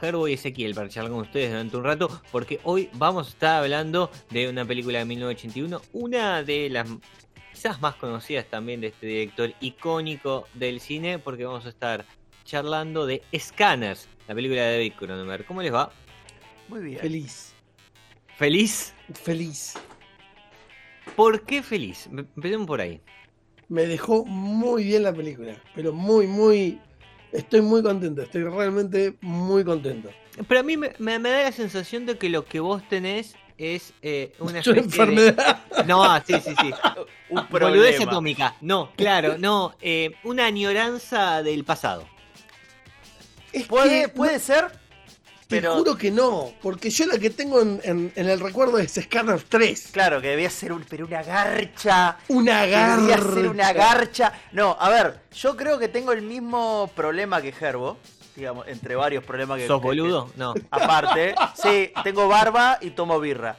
Gerbo y Ezequiel para charlar con ustedes durante un rato, porque hoy vamos a estar hablando de una película de 1981, una de las quizás más conocidas también de este director icónico del cine, porque vamos a estar charlando de Scanners, la película de David Cronenberg. ¿Cómo les va? Muy bien. Feliz. ¿Feliz? Feliz. ¿Por qué feliz? Empecemos por ahí. Me dejó muy bien la película. Pero muy, muy. Estoy muy contento. Estoy realmente muy contento. Pero a mí me, me- me da la sensación de que lo que vos tenés es eh, una de- enfermedad. No, sí, sí, sí. Un Boludez atómica. No, claro, no. eh, una añoranza del pasado. Es Puede, que puede ser, Te pero. juro que no. Porque yo la que tengo en, en- en el recuerdo es Scanner 3. Claro, que debía ser un, pero una garcha. Una Debía garra. ser una garcha. No, a ver, yo creo que tengo el mismo problema que Gerbo. Digamos, entre varios problemas que. ¿Sos que- boludo? No. aparte, sí, tengo barba y tomo birra.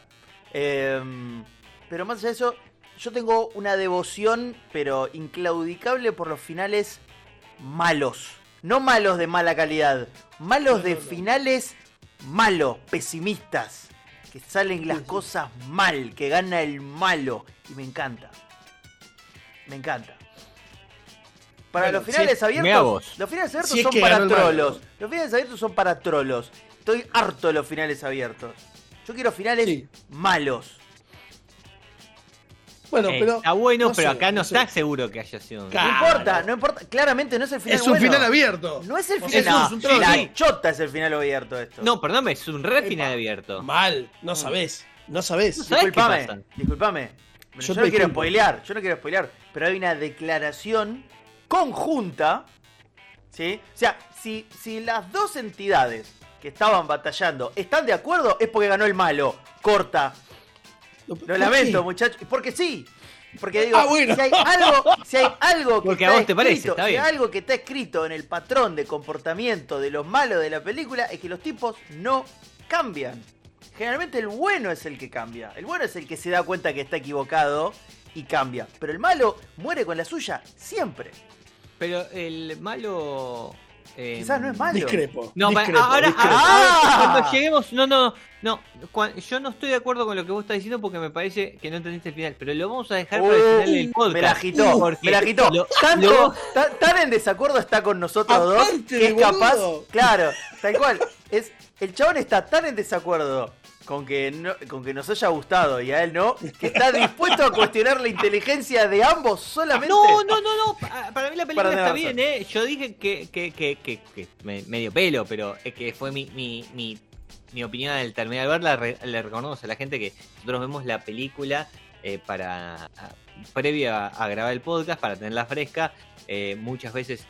Em, pero más allá de eso, yo tengo una devoción, pero inclaudicable por los finales malos. No malos de mala calidad, malos No, de no, no. finales malos, pesimistas. Que salen las Sí, sí. cosas mal, que gana el malo. Y me encanta. Me encanta. Para Bueno, los finales si abiertos. Los finales abiertos Si son para trolos. Los finales abiertos son para trolos. Estoy harto de los finales abiertos. Yo quiero finales Sí. malos. Bueno, Eh, pero. está bueno, no pero sé, acá no no sé. está seguro que haya sido. un- Claro. No importa, no importa. Claramente no es el final Es un bueno. final abierto. No es el O final. no, es un la Sí. chota es el final abierto esto. No, perdóname, es un re Epa. final abierto. Mal. No sabés. No sabés. No sabés qué disculpame, disculpame. Yo, Yo no quiero spoilear, yo no quiero spoilear, pero hay una declaración conjunta, ¿sí? O sea, si, si las dos entidades que estaban batallando están de acuerdo, es porque ganó el malo. Corta. Lo Lo lamento, muchachos. Porque sí. Porque digo, Ah, bueno. si hay algo, si hay algo que Porque a está vos te parece, si hay algo que está escrito en el patrón de comportamiento de los malos de la película es que los tipos no cambian. Generalmente el bueno es el que cambia. El bueno es el que se da cuenta que está equivocado y cambia. Pero el malo muere con la suya siempre. Pero el malo. Eh, Quizás no es malo. Discrepo. No, para- discrepo, ahora, discrepo. ahora, Ah. cuando lleguemos, no, no, no, cuan- yo no estoy de acuerdo con lo que vos estás diciendo porque me parece que no entendiste el final, pero lo vamos a dejar para el final del Uh, podcast. me la agitó, porque me la agitó. lo- Tanto, lo- tan, tan en desacuerdo está con nosotros dos que es capaz. boludo. Claro, tal cual. Es, el chabón está tan en desacuerdo con que, no- con que nos haya gustado y a él no, que está dispuesto a cuestionar la inteligencia de ambos solamente. No, no, no, no. pa- Para mí la película Para está bien, ¿eh? Yo dije que, que, que, que, que me- medio pelo, pero es que fue mi, mi, mi, mi opinión al terminar de verla. Re- le recordamos a la gente que nosotros vemos la película eh, para a- previo a, a grabar el podcast, para tenerla fresca. Eh, muchas veces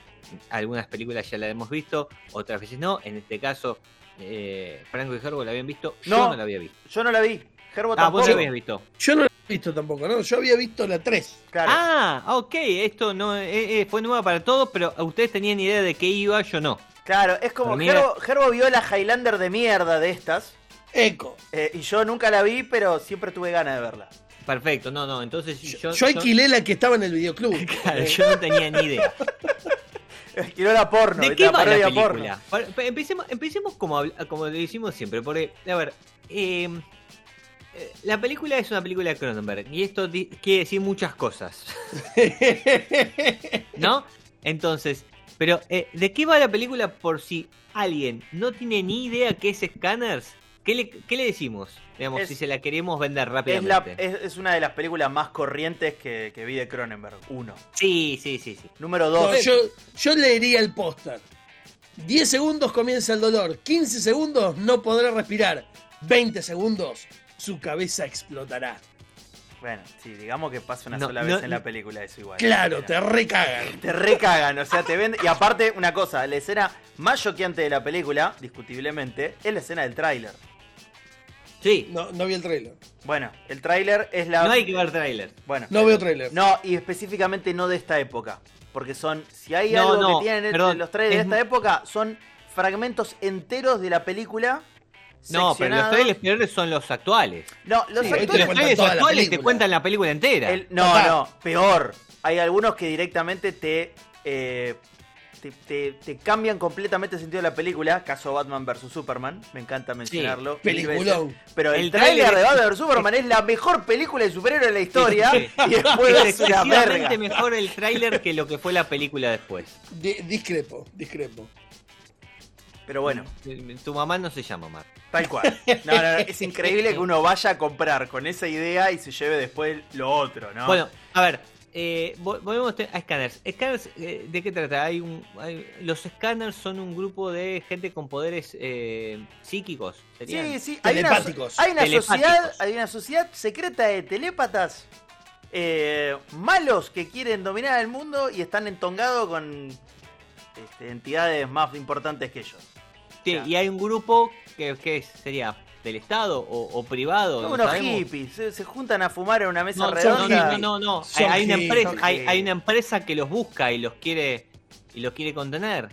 algunas películas ya la hemos visto, otras veces no. En este caso, eh, Franco y Gerbo la habían visto, yo No. la había visto. Yo no la vi. Gerbo Ah, tampoco. vos la habías visto. Yo no la he visto tampoco, ¿no? Yo había visto la 3. Claro. Ah, ok, esto no eh, eh, fue nueva para todos, pero ustedes tenían idea de qué iba, yo no. Claro, es como Gerbo, Gerbo vio la Highlander de mierda de estas. Eco. eh, y yo nunca la vi, pero siempre tuve ganas de verla. Perfecto, no, no, entonces Yo, yo, yo alquilé la que estaba en el videoclub. Claro, yo no tenía ni idea. Quiero la porno, ¿De qué la va la película? Empecemos, empecemos como, como lo decimos siempre, porque, a ver, eh, eh, la película es una película de Cronenberg, y esto quiere decir muchas cosas, ¿no? Entonces, pero, eh, ¿de qué va la película por si alguien no tiene ni idea qué es Scanners? ¿Qué le, qué le decimos? Digamos, Es- si se la queremos vender Es, la- rápidamente. es, es una de las películas más corrientes que, que vi de Cronenberg. Uno. Sí, sí, sí, sí. Número No, dos. yo, yo leería el póster. 10 segundos comienza el dolor. 15 segundos no podrá respirar. 20 segundos su cabeza explotará. Bueno, sí, digamos que pasa una No, sola no, vez en la película, eso igual. Claro, te recagan. Te recagan, o sea, te venden. Y aparte, una cosa, la escena más choqueante de la película, discutiblemente, es la escena del tráiler. Sí, No, no vi el trailer. Bueno, el tráiler es la. no hay que ver trailer. Bueno, No veo trailer. no, y específicamente no de esta época. Porque son. Si hay No, algo no, que tienen perdón, los trailers de es esta época, son fragmentos enteros de la película. No, pero los trailers peores son los actuales. No, los Sí, ahí te actores. cuentan Los trailers actuales te cuentan la película entera. El- no, Total. no, peor. Hay algunos que directamente te, eh, te, te- te cambian completamente el sentido de la película. Caso Batman vs Superman, me encanta mencionarlo. Peliculón. veces. Pero el, El trailer tráiler de Batman vs Superman es la mejor película de superhéroe de la historia. Sí, sí. Y después es excesivamente verga. mejor el tráiler que lo que fue la película después. Di- discrepo, discrepo. Pero bueno, Tu mamá no se llama Mar. tal cual. No, no, no, es increíble que uno vaya a comprar con esa idea y se lleve después lo otro, ¿no? Bueno, a ver, eh, vol- volvemos a Scanners. Scanners, eh, ¿de qué trata? Hay un, hay- los Scanners son un grupo de gente con poderes eh, psíquicos. ¿serían? Sí, sí, hay una, hay una Telepáticos. sociedad, hay una sociedad secreta de telépatas malos que quieren dominar el mundo y están entongados con este, entidades más importantes que ellos. Sí, y hay un grupo que, que sería del Estado o, o privado. Son no unos sabemos. hippies, se, se juntan a fumar en una mesa No, no, redonda. no, no, no. Son Hay, hay una empresa, son hay, hippies. hay una empresa que los busca y los quiere y los quiere contener.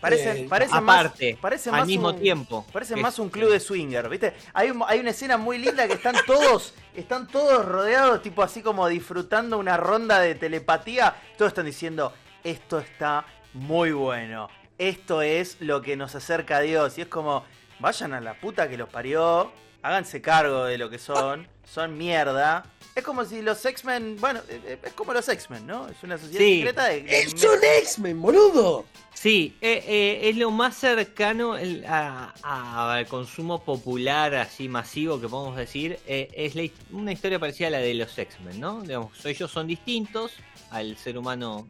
Parecen, Eh, parecen Aparte, más, parecen al más mismo un- tiempo. Parecen más un club de swinger, ¿viste? Hay, un- hay una escena muy linda que están todos, están todos rodeados, tipo así como disfrutando una ronda de telepatía. Todos están diciendo, esto está muy bueno. Esto es lo que nos acerca a Dios. Y es como, vayan a la puta que los parió, háganse cargo de lo que son, son mierda. Es como si los X-Men, bueno, eh, eh, es como los X-Men, ¿no? Es una sociedad Sí. secreta de... de- ¡Es un X-Men, boludo! Sí, eh, eh, es lo más cercano el- a- a- al consumo popular, así masivo que podemos decir. eh, es la una historia parecida a la de los X-Men, ¿no? Digamos, ellos son distintos al ser humano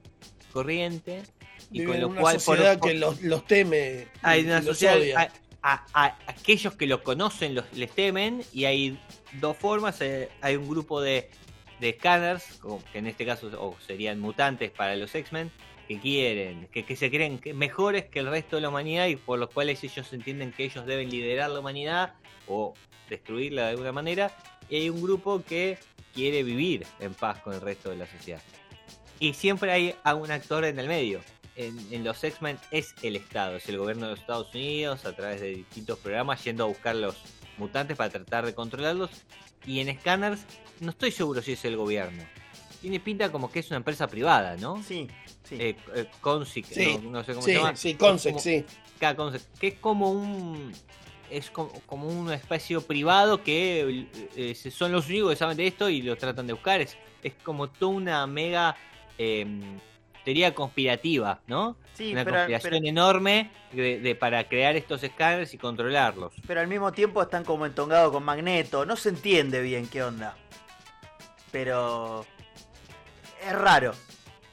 corriente. Y Viven con lo una cual, por- sociedad por- que los, los teme. hay y una los sociedad. odia. A- aquellos que los conocen los, les temen. Y hay dos formas: eh, hay un grupo de, de scanners, que en este caso serían mutantes para los X-Men, que quieren, que, que se creen que mejores que el resto de la humanidad y por los cuales ellos entienden que ellos deben liderar la humanidad o destruirla de alguna manera. Y hay un grupo que quiere vivir en paz con el resto de la sociedad. Y siempre hay a un actor en el medio. En, en los X-Men es el Estado, es el gobierno de los Estados Unidos a través de distintos programas yendo a buscar los mutantes para tratar de controlarlos. Y en Scanners no estoy seguro si es el gobierno. Tiene pinta como que es una empresa privada, ¿no? Sí, sí. Eh, eh, Sí, no, no sé cómo Sí, se llama. sí, como- sí. Que es como un es como, como un espacio privado que eh, eh, son los únicos que saben de esto y lo tratan de buscar es, es como toda una mega eh, teoría conspirativa no sí, una pero, conspiración pero- enorme de, de- para crear estos escáneres y controlarlos pero al mismo tiempo están como entongados con Magneto. No se entiende bien qué onda. Pero es raro.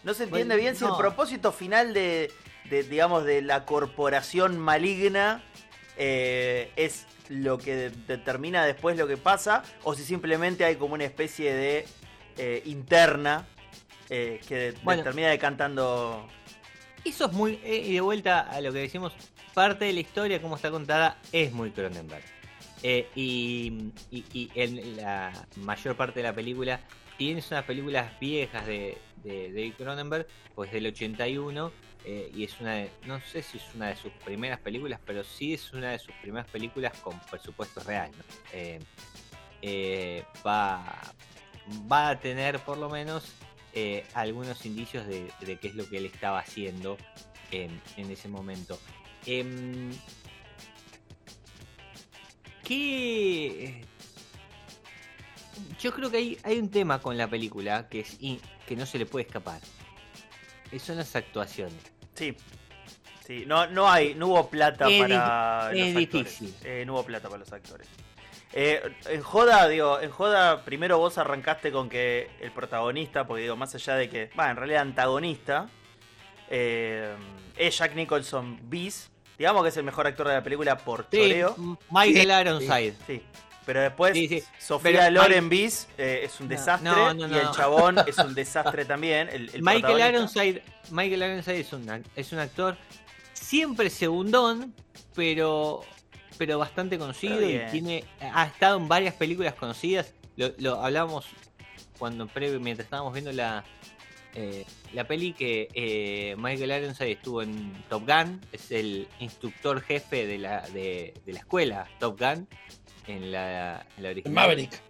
No se entiende Bueno, bien si el propósito final de, de, digamos, de la corporación maligna eh, es lo que de- determina después lo que pasa, o si simplemente hay como una especie de eh, interna eh, que Bueno. termina decantando. eso es muy eh, y de vuelta a lo que decimos parte de la historia como está contada es muy Cronenberg Eh, y, y- y en la mayor parte de la película tienes unas películas viejas de, de David Cronenberg, pues del 81, eh, y es una de, no sé si es una de sus primeras películas, pero sí es una de sus primeras películas con presupuesto real. ¿no? Eh, eh, va, va a tener por lo menos eh, algunos indicios de, de qué es lo que él estaba haciendo en, en ese momento. Em, ¿Qué...? Yo creo que hay, hay un tema con la película que, es in- que no se le puede escapar. Son las actuaciones. Sí. Sí, no, no hay, no hubo plata Es para los actores. Eh, no hubo plata para los actores. Eh, en Joda, digo, en Joda primero vos arrancaste con que el protagonista, porque digo, más allá de que, va, en realidad antagonista, eh, es Jack Nicholson bis, digamos que es el mejor actor de la película por Sí, choreo. Michael Sí. Ironside. Sí. Pero después, Sí, sí. Sofía Pero Loren bis eh, es un desastre no, no, y el chabón es un desastre también. El, el Michael. Ironside, Michael Ironside es un, es un actor siempre segundón, pero pero bastante conocido Pero y tiene ha estado en varias películas conocidas. Lo, lo hablábamos cuando previo mientras estábamos viendo la eh, la peli que eh, Michael Ironside estuvo en Top Gun, es el instructor jefe de la de, de la escuela Top Gun en la, en la En original. Maverick.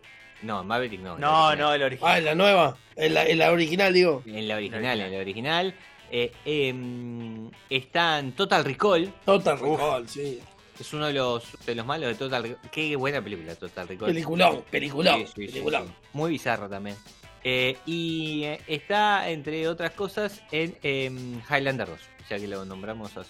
No, en Maverick no. No, no, el original. Ah, en la nueva. En la, en la original, digo. En la original, original. en la original. Eh, em, está en Total Recall. Total Recall, sí. Es uno de los, de los malos de Total Recall. Qué buena película Total Recall. Peliculón, peliculón, Sí, sí, sí, peliculón. sí. Muy bizarro también. Eh, y eh, está, entre otras cosas, en em, Highlander 2. Ya que lo nombramos hace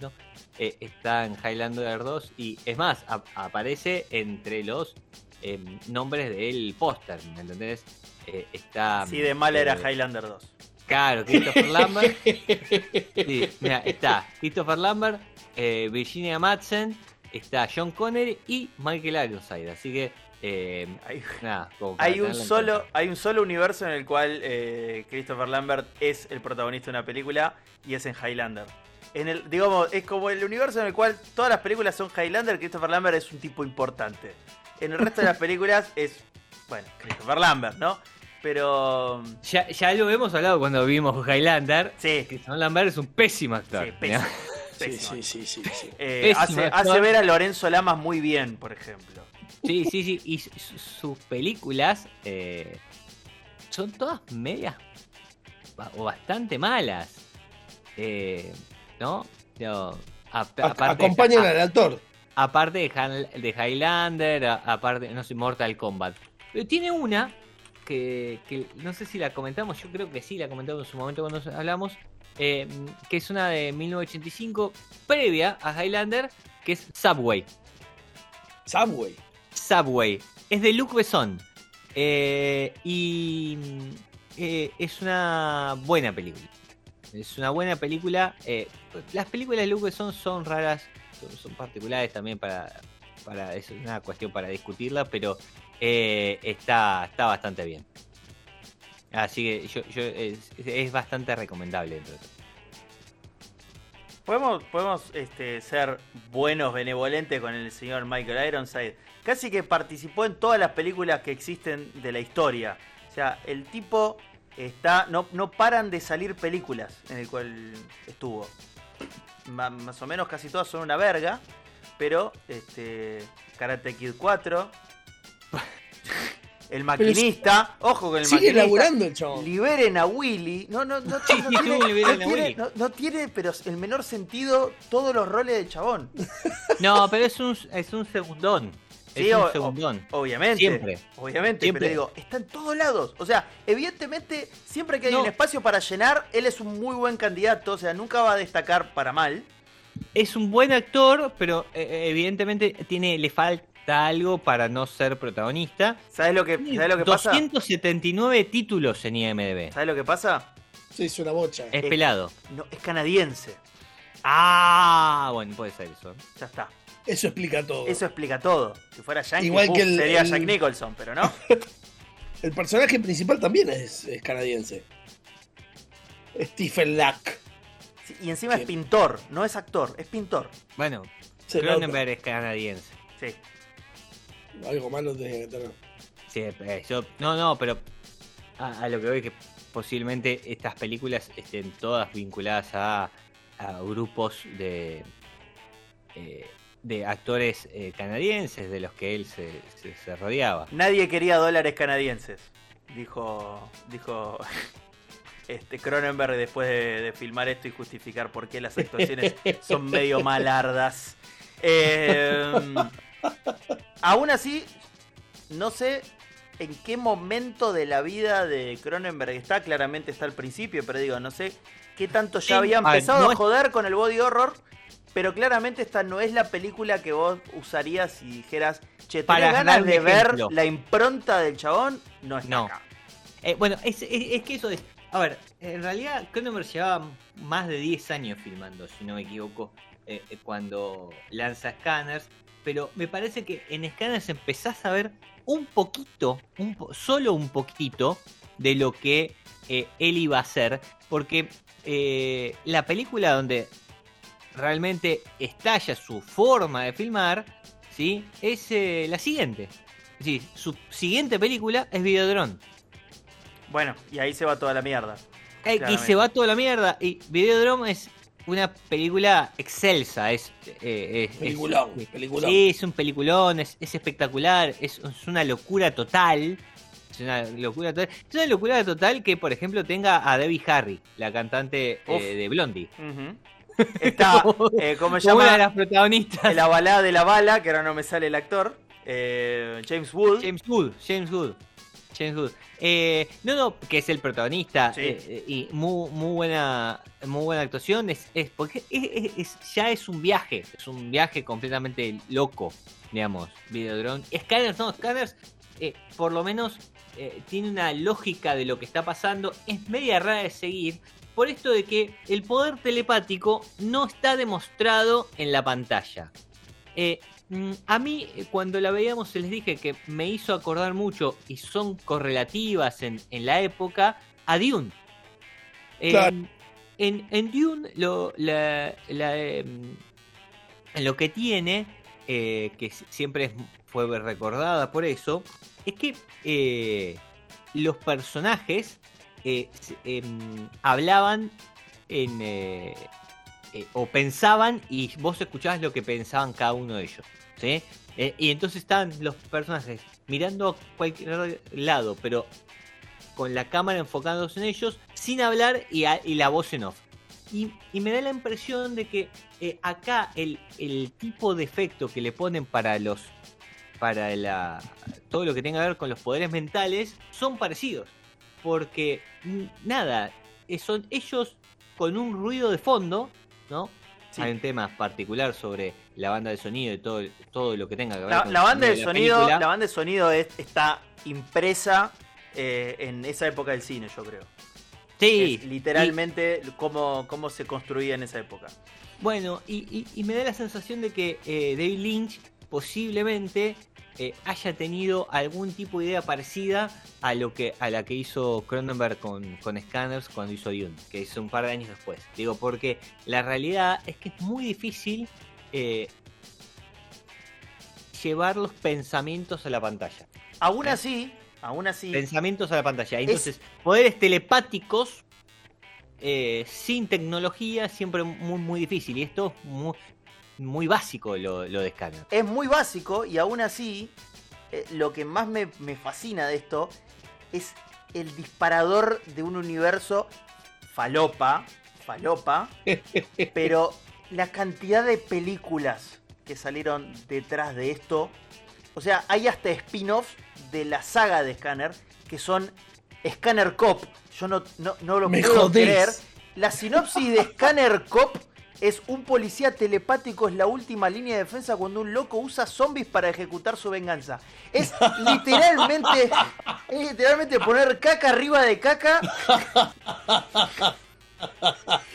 ¿no? Eh, está en Highlander 2 y es más, ap- aparece entre los em, nombres del póster, ¿me entendés? Eh, está... Sí, de mala era Highlander 2. Claro, Christopher Lambert. Sí, mira, está Christopher Lambert, eh, Virginia Madsen, está John Connery y Michael Ironside. Así que, eh, Hay, nada, como para hay un solo, cuenta. hay un solo universo en el cual eh, Christopher Lambert es el protagonista de una película y es en Highlander. En el, digamos, es como el universo en el cual todas las películas son Highlander, Christopher Lambert es un tipo importante. En el resto de las películas es, bueno, Christopher Lambert, ¿no? Pero Ya, ya lo hemos hablado cuando vimos Highlander. sí, Christopher Lambert es un pésimo actor. sí, ¿no? Pésimo, Sí, sí, sí, sí, sí. Eh, Pésimo hace, ver a Lorenzo Lamas muy bien, por ejemplo. Sí, sí, sí. Y su- su- sus películas eh, son todas medias o bastante malas. Eh, ¿No? A- aparte- Acompañan al actor. Aparte de, Han- de Highlander, a- aparte, no sé, Mortal Kombat. Pero tiene una que, que no sé si la comentamos, yo creo que sí la comentamos en su momento cuando hablamos, eh, que es una de 1985, previa a Highlander, que es Subway. Subway. Subway. Es de Luc Besson. Eh, y eh, es una buena película. Es una buena película. las películas de Luc Besson son raras, son, son particulares también para, para. Es una cuestión para discutirla, pero está, está bastante bien. Así que yo, yo- es, es bastante recomendable. Podemos, podemos este, ser buenos, benevolentes con el señor Michael Ironside. Casi que participó en todas las películas que existen de la historia. O sea, el tipo está. No, no paran de salir películas en el cual estuvo. Ma- más o menos casi todas son una verga. Pero, este. Karate Kid 4. El maquinista. Ojo con el Sigue maquinista. laburando el chabón. Liberen a Willy. No, no, no, Sí, no tiene, tuvo liberen no a tiene- Willy. no- no tiene, pero el menor sentido todos los roles de chabón. No, pero es un, es un segundón. Sí, es un segundón. Obviamente. Siempre. Obviamente, Siempre. pero digo, está en todos lados. O sea, evidentemente, siempre que hay No. un espacio para llenar, él es un muy buen candidato. O sea, nunca va a destacar para mal. es un buen actor, pero eh, evidentemente tiene, le falta algo para no ser protagonista. ¿Sabes lo que, ¿sabes lo que pasa? 279 títulos en IMDB. ¿Sabes lo que pasa? Sí, es una bocha. Es pelado. No, es canadiense. Ah, bueno, puede ser eso. Ya está. Eso explica todo. Eso explica todo. Si fuera Yankee, Igual que el- sería el- Jack Nicholson, pero no. El personaje principal también es, es canadiense. Stephen Lack. Sí, Y encima Sí. es pintor, no es actor, es pintor. Bueno, Cronenberg es canadiense. Sí. Algo malo tiene que tener. Sí, eh, yo- no, no, pero a, a lo que veo es que posiblemente estas películas estén todas vinculadas a, a grupos de eh, de actores eh, canadienses de los que él se, se- se rodeaba. Nadie quería dólares canadienses, dijo, dijo este Cronenberg después de, de filmar esto y justificar por qué las actuaciones son medio malardas. Eh, aún así, no sé en qué momento de la vida de Cronenberg está. Claramente está al principio, pero digo, no sé qué tanto ya había empezado no a joder con el body horror. Pero claramente esta no es la película que vos usarías si dijeras, che, ¿tenés Para ganas de ver ejemplo. la impronta del chabón? No está No. acá. Eh, bueno, es, es- es que eso es. A ver, en realidad Cronenberg llevaba más de 10 años filmando, si no me equivoco, eh, eh, cuando lanza Scanners. Pero me parece que en Scanners empezás a ver un poquito, un po- solo un poquito, de lo que eh, él iba a hacer. Porque eh, la película donde realmente estalla su forma de filmar, ¿sí? Es eh, la siguiente. Sí, su siguiente película es Videodrome. Bueno, y ahí se va toda la mierda. Y se va toda la mierda. Y Videodrome es una película excelsa. Es, eh, es- Peliculón, es- peliculón. Sí, es un peliculón, es, es espectacular, es, es una locura total. Es una locura total. Es una locura total que, por ejemplo, tenga a Debbie Harry, la cantante eh, de Blondie. Ujú. Está, eh, ¿cómo se Como una de llama? las protagonistas. La balada de la bala, que ahora no me sale el actor. eh, James Wood. James Wood, James Wood. James Wood. Eh, no, no, que es el protagonista. Sí. eh, eh, y muy, muy buena muy buena actuación. Es, es porque es- ya es un viaje. Es un viaje completamente loco, digamos. Videodrome. Scanners, no, Scanners, eh, por lo menos tiene una lógica de lo que está pasando. Es media rara de seguir. Por esto de que el poder telepático no está demostrado en la pantalla. Mm, a mí, eh, cuando la veíamos, se les dije que me hizo acordar mucho y son correlativas en, en la época a Dune. Claro. en, en Dune, lo, la- la, em, lo que tiene, eh, que siempre fue recordada por eso, es que eh, los personajes em, hablaban en, eh, o pensaban y vos escuchabas lo que pensaban cada uno de ellos. ¿sí? Eh, y entonces estaban los personajes mirando a cualquier lado, pero con la cámara enfocándose en ellos, sin hablar y, la voz en off. Y, me da la impresión de que eh, acá el, tipo de efecto que le ponen para los para la, todo lo que tenga que ver con los poderes mentales son parecidos. Porque nada, son ellos con un ruido de fondo, ¿no? Sí. Hay un tema particular sobre la banda de sonido y todo, todo lo que tenga que ver La, con la banda de la sonido, película. la banda de sonido es- está impresa eh, en esa época del cine, yo creo. Sí, Es literalmente cómo, cómo se construía en esa época. Bueno, y, y- y me da la sensación de que eh, David Lynch posiblemente eh, haya tenido algún tipo de idea parecida a lo que a la que hizo Cronenberg con, con Scanners cuando hizo Dune, que hizo un par de años después. Digo, porque la realidad es que es muy difícil eh, llevar los pensamientos a la pantalla. Aún Eh. así, aún así, Pensamientos a la pantalla. Entonces, poderes telepáticos eh, sin tecnología siempre muy, muy difícil. Y esto es muy, muy básico lo, lo de Scanner. es muy básico y aún así, eh, lo que más me, me fascina de esto es el disparador de un universo falopa, falopa, pero la cantidad de películas que salieron detrás de esto, o sea, hay hasta spin-offs de la saga de Scanner que son Scanner Cop. Yo no, no, no lo Me puedo jodés. creer. La sinopsis de Scanner Cop es un policía telepático, es la última línea de defensa cuando un loco usa zombies para ejecutar su venganza. Es literalmente, es literalmente poner caca arriba de caca.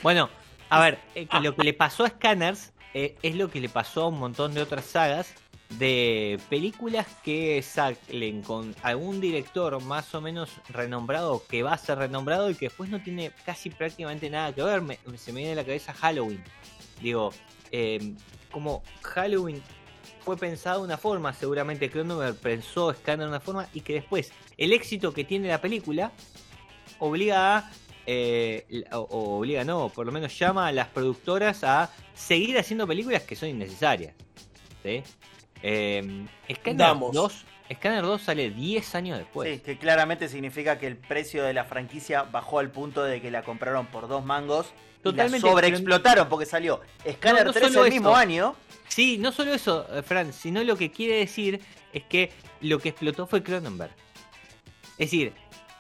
Bueno, a ver, eh, que lo que le pasó a Scanners eh, es lo que le pasó a un montón de otras sagas de películas que salen con algún director más o menos renombrado que va a ser renombrado y que después no tiene casi prácticamente nada que ver. Me- se me viene a la cabeza Halloween. Digo, eh, como Halloween fue pensado de una forma, seguramente Cronenberg pensó Scanner de una forma y que después el éxito que tiene la película obliga a eh, o, o obliga no, por lo menos llama a las productoras a seguir haciendo películas que son innecesarias. ¿sí? Eh, Scanner, Damos. 2, Scanner 2 sale 10 años después. Sí, que claramente significa que el precio de la franquicia bajó al punto de que la compraron por dos mangos. Totalmente, Y la sobreexplotaron porque salió Scanner No, no 3 solo el mismo año. Sí, no solo eso, eh, Fran, sino lo que quiere decir es que lo que explotó fue Cronenberg. Es decir,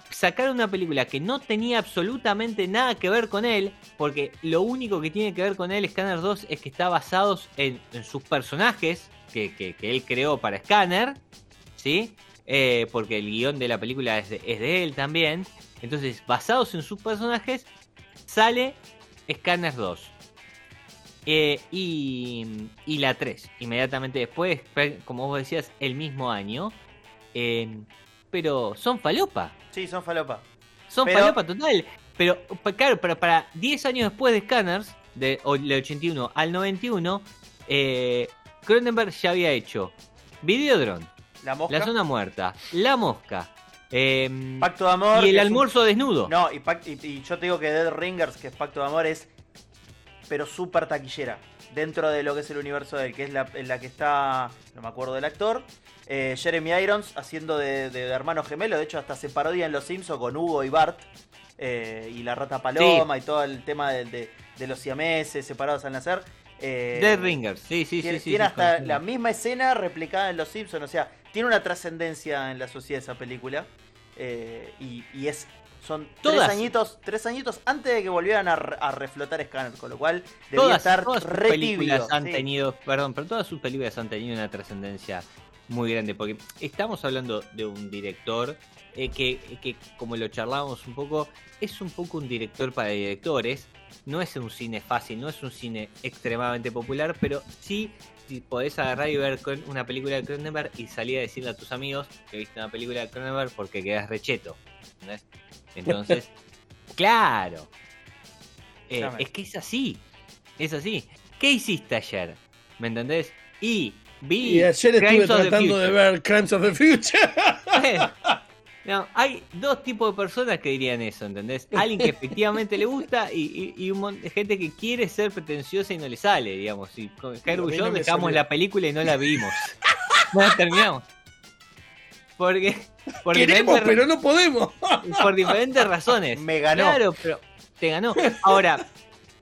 sacaron una película que no tenía absolutamente nada que ver con él, porque lo único que tiene que ver con él, Scanner 2, es que está basado en, en sus personajes que, que- que él creó para Scanner, ¿sí? Eh, porque el guion de la película es de, es de él también. Entonces, basados en sus personajes, sale Scanner 2. Eh, y, y la 3, inmediatamente después, como vos decías, el mismo año. Eh, pero son falopa. Sí, son falopa. Son Pero- falopa total. Pero, claro, pero para 10 años después de Scanners, de, del 81 al 91, eh, Cronenberg ya había hecho Videodrome, La mosca. La Zona Muerta, La Mosca, em, Pacto de amor. y el un- almuerzo desnudo. No, y, pac- y- y yo te digo que Dead Ringers, que es Pacto de Amor, es pero súper taquillera. Dentro de lo que es el universo de él, que es la, en la que está, no me acuerdo del actor, eh, Jeremy Irons haciendo de, de hermano gemelo. De hecho, hasta se parodia en Los Simpsons con Hugo y Bart. eh, y la rata paloma y todo el tema de, de- de los siameses separados al nacer. Eh, Dead Ringers, sí, sí, tiene, sí. tiene sí, hasta la misma escena replicada en Los Simpsons. O sea, tiene una trascendencia en la sociedad esa película. eh, y, y es son Todas. tres añitos, tres añitos antes de que volvieran a, re- a reflotar Scanner, con lo cual debía todas, estar todas sus re películas han tenido, perdón, pero todas sus películas han tenido una trascendencia muy grande, porque estamos hablando de un director eh, que, que, como lo charlábamos un poco, es un poco un director para directores, no es un cine fácil, no es un cine extremadamente popular, pero sí si podés agarrar y ver con una película de Cronenberg y salir a decirle a tus amigos que viste una película de Cronenberg porque quedas recheto. Entonces, claro. Eh, es que es así. Es así. ¿Qué hiciste ayer? ¿Me entendés? Y vi. Y ayer estuve Crimes tratando de ver Crimes of the Future. No, hay dos tipos de personas que dirían eso, ¿entendés? Alguien que efectivamente le gusta y, y- y un mon- gente que quiere ser pretenciosa y no le sale, digamos. Y con a y yo no dejamos salió. la película y no la vimos. no la terminamos. Porque, por, Queremos, pero no podemos. por diferentes razones. Me ganó. Claro, pero te ganó. Ahora,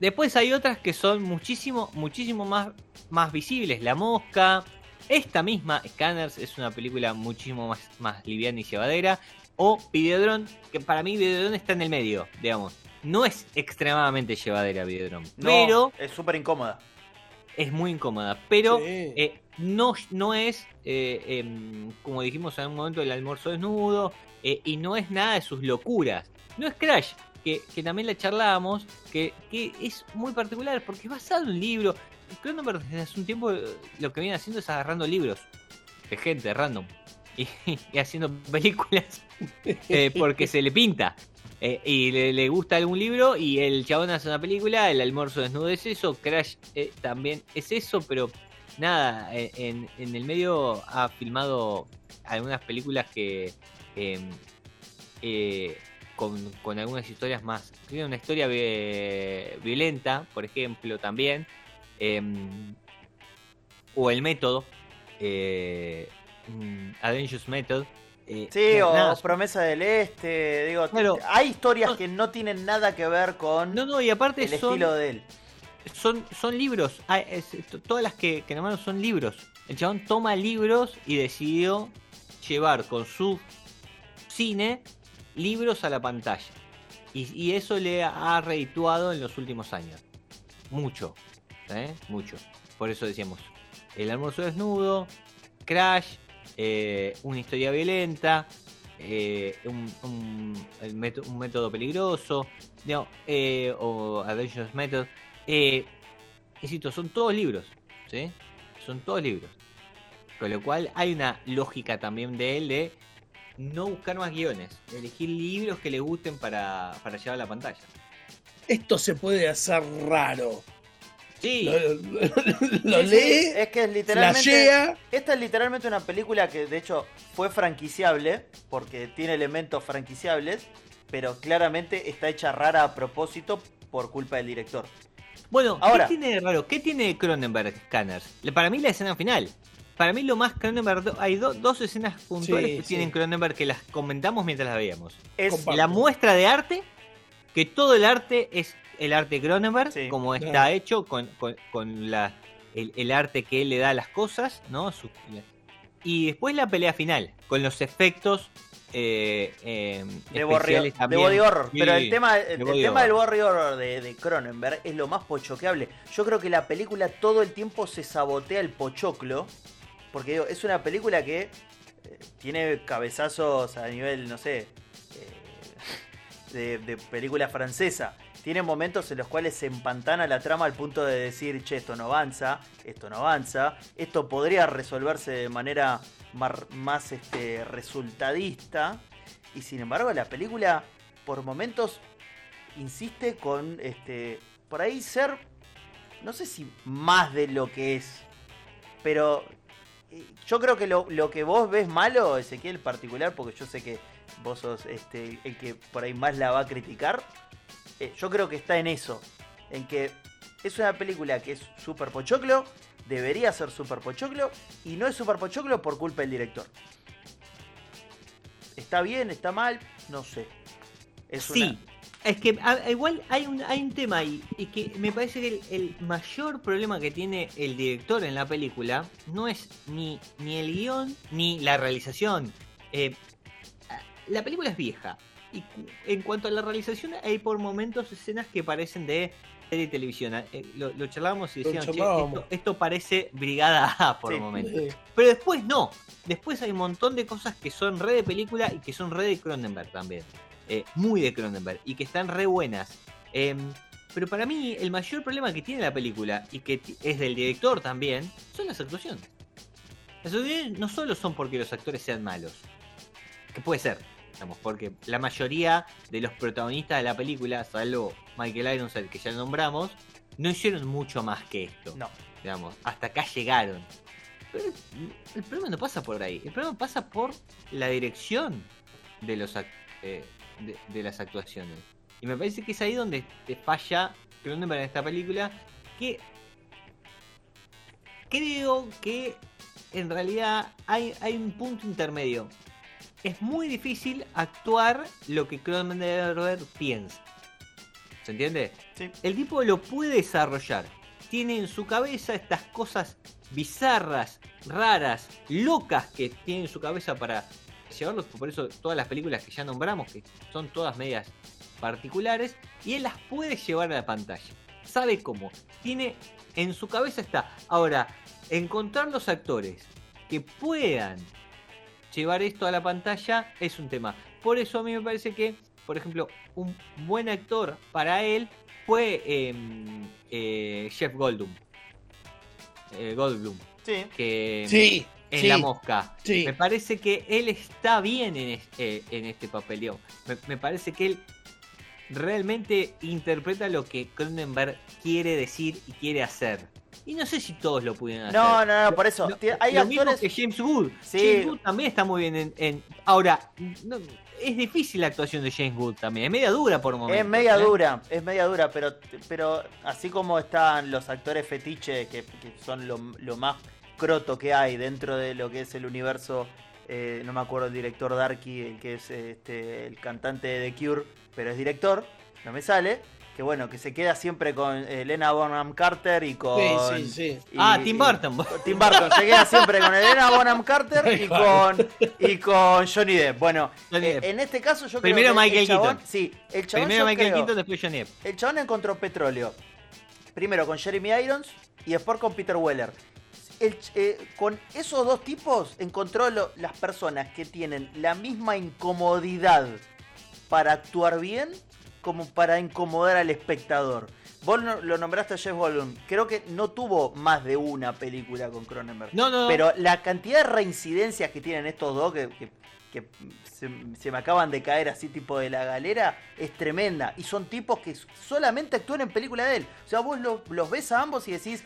después hay otras que son muchísimo, muchísimo más, más visibles. La Mosca, esta misma, Scanners, es una película muchísimo más, más liviana y llevadera. O Videodrome, que para mí Videodrome está en el medio, digamos. No es extremadamente llevadera Videodrome, No, pero es súper incómoda. es muy incómoda. Pero Sí. eh, no, no es, eh, em, como dijimos en un momento, el almuerzo desnudo, eh, y no es nada de sus locuras. No es Crash, que, también la charlábamos, que, que es muy particular porque es basado en un libro. Cronenberg desde hace un tiempo eh, lo que viene haciendo es agarrando libros de gente random y, haciendo películas eh, porque se le pinta. Eh, y le, le gusta algún libro y el chabón hace una película, el almuerzo desnudo es eso, Crash también es eso, pero nada, en, en el medio ha filmado algunas películas que eh, eh, con, con algunas historias más. Tiene una historia vi- violenta, por ejemplo, también. eh, o el método. Eh, A Dangerous Method. eh, Sí, o nada, Promesa del Este. Digo, Claro. hay historias No. que no tienen nada que ver con No, no, y aparte el son, estilo de él. son, son libros. Ah, es- todas las que, que nombraron son libros. El chabón toma libros y decidió llevar con su cine libros a la pantalla. Y, eso le ha redituado en los últimos años. Mucho. ¿eh? Mucho. Por eso decíamos, el almuerzo desnudo, Crash, eh, una historia violenta, eh, un, un- método, peligroso, no, o Adventures Method. Insisto, son todos libros, ¿sí? Son todos libros. Con lo cual hay una lógica también de él de no buscar más guiones, elegir libros que le gusten para, para llevar a la pantalla. Esto se puede hacer raro. Sí, Lo, lo- lo Sí, sí, lee, es que es literalmente. flashea. Esta es literalmente una película que de hecho fue franquiciable, porque tiene elementos franquiciables, pero claramente está hecha rara a propósito por culpa del director. Bueno, Ahora. ¿qué tiene de raro? ¿Qué tiene Cronenberg Scanners? Para mí la escena final. Para mí lo más Cronenberg... Hay do- dos escenas puntuales Sí, que sí. tienen Cronenberg que las comentamos mientras las veíamos. Es Comparto. La muestra de arte, que todo el arte es el arte Cronenberg, Sí. como está Claro. hecho con, con- con la, el, el arte que él le da a las cosas, ¿no? Su- y después la pelea final, con los efectos eh, eh, de, body, de horror. Sí, Pero el tema, el, de el body tema del horror. body horror de, de Cronenberg es lo más pochoqueable. Yo creo que la película todo el tiempo se sabotea el pochoclo. Porque digo, es una película que eh, tiene cabezazos a nivel, no sé, eh, de, película francesa. Tiene momentos en los cuales se empantana la trama al punto de decir, che, esto no avanza, esto no avanza, esto podría resolverse de manera más este, resultadista. Y sin embargo, la película, por momentos, insiste con este. Por ahí ser. No sé si más de lo que es. Pero. Yo creo que lo, lo que vos ves malo, Ezequiel particular, porque yo sé que vos sos este, el que por ahí más la va a criticar. eh, yo creo que está en eso. En que es una película que es super pochoclo. Debería ser super pochoclo. Y no es super pochoclo por culpa del director. ¿Está bien? ¿Está mal? No sé. Es Sí, una- es que a- igual hay un, hay un tema ahí, y que me parece que el, el mayor problema que tiene el director en la película no es ni, ni el guion ni la realización. Eh, la película es vieja, y en cuanto a la realización hay por momentos escenas que parecen de serie de televisión. Eh, lo, lo charlábamos y decíamos, "Che, esto, esto parece Brigada A por Sí. momentos. Eh, Pero después no. Después hay un montón de cosas que son re de película y que son re de Cronenberg también. Eh, muy de Cronenberg. Y que están re buenas. Em, pero para mí el mayor problema que tiene la película y que es del director también son las actuaciones. Las actuaciones no solo son porque los actores sean malos. Que puede ser. Digamos, porque la mayoría de los protagonistas de la película, salvo Michael Ironside que ya nombramos, no hicieron mucho más que esto No. digamos, hasta acá llegaron. Pero el, problema no pasa por ahí, el problema pasa por la dirección de los ac- eh, de, de las actuaciones. Y me parece que es ahí donde te falla Cronenberg en esta película, que creo que en realidad hay, hay un punto intermedio. Es muy difícil actuar lo que Cronenberg piensa. ¿Se entiende? Sí. el tipo lo puede desarrollar. Tiene en su cabeza estas cosas bizarras, raras, locas que tiene en su cabeza para llevarlos. Por eso todas las películas que ya nombramos, que son todas medias particulares, y él las puede llevar a la pantalla. Sabe cómo. Tiene en su cabeza está. Ahora, encontrar los actores que puedan llevar esto a la pantalla es un tema. Por eso a mí me parece que, por ejemplo, un buen actor para él fue eh, eh, Jeff Goldblum. Eh, Goldblum, Sí. que Sí, en sí, La Mosca. sí. Me parece que él está bien en este, en este papeleo. Me, me parece que él realmente interpreta lo que Cronenberg quiere decir y quiere hacer. Y no sé si todos lo pudieron hacer. No, no, no, por eso. Lo- Hay lo mismo que James Wood. Sí. James Wood también está muy bien en. en- Ahora, no- es difícil la actuación de James Wood también. Es media dura por momentos. Es media ¿eh? dura, es media dura, pero, pero así como están los actores fetiche, que, que son lo, lo más croto que hay dentro de lo que es el universo, eh, no me acuerdo el director Darky, el que es este, el cantante de The Cure, pero es director, no me sale, que bueno, que se queda siempre con Elena Bonham Carter y con... Sí, sí, sí. y- Ah, Tim y- Burton. Tim Burton, se queda siempre con Elena Bonham Carter y con, y con Johnny Depp. Bueno, Johnny eh, Depp. en este caso yo Primero creo que Michael el chabón, Keaton. sí, el chabón Primero Michael creo- Keaton, después Johnny Depp. el chabón encontró petróleo. Primero con Jeremy Irons y después con Peter Weller. El eh, con esos dos tipos encontró lo- las personas que tienen la misma incomodidad para actuar bien como para incomodar al espectador. Vos lo nombraste a Jeff Goldblum. Creo que no tuvo más de una película con Cronenberg. No, no, no. Pero la cantidad de reincidencias que tienen estos dos, que, que- que se, se me acaban de caer así tipo de la galera, es tremenda. Y son tipos que solamente actúan en película de él. O sea, vos lo- los ves a ambos y decís,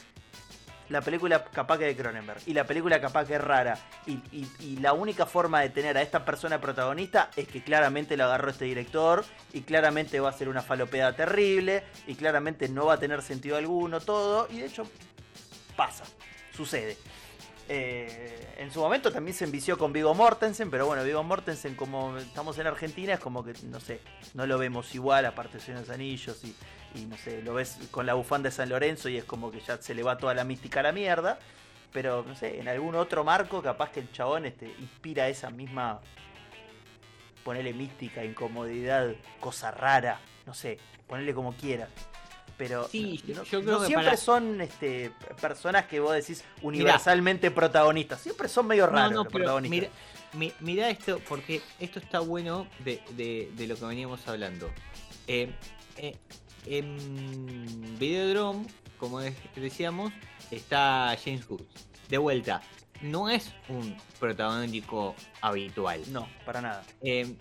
la película capaz que de Cronenberg. Y la película capaz que es rara. Y, la única forma de tener a esta persona protagonista es que claramente lo agarró este director. Y claramente va a ser una falopeda terrible. Y claramente no va a tener sentido alguno todo. Y de hecho, pasa. Sucede. Eh, en su momento también se envició con Vigo Mortensen, pero bueno, Vigo Mortensen, como estamos en Argentina, es como que, no sé, no lo vemos igual, aparte de los anillos, y, y no sé, lo ves con la bufanda de San Lorenzo y es como que ya se le va toda la mística a la mierda. Pero no sé, en algún otro marco, capaz que el chabón este, inspira esa misma ponerle mística, incomodidad, cosa rara, no sé, ponerle como quieras. Pero Sí, no, yo- no- no creo que siempre para- son este, personas que vos decís universalmente protagonistas. Siempre son medio raros no, no, los protagonistas. mira, mi- mira esto, porque esto está bueno de, de- de lo que veníamos hablando. Eh, eh, en Videodrome, como decíamos, está James Woods. De vuelta, no es un protagónico habitual. No, para nada. Eh,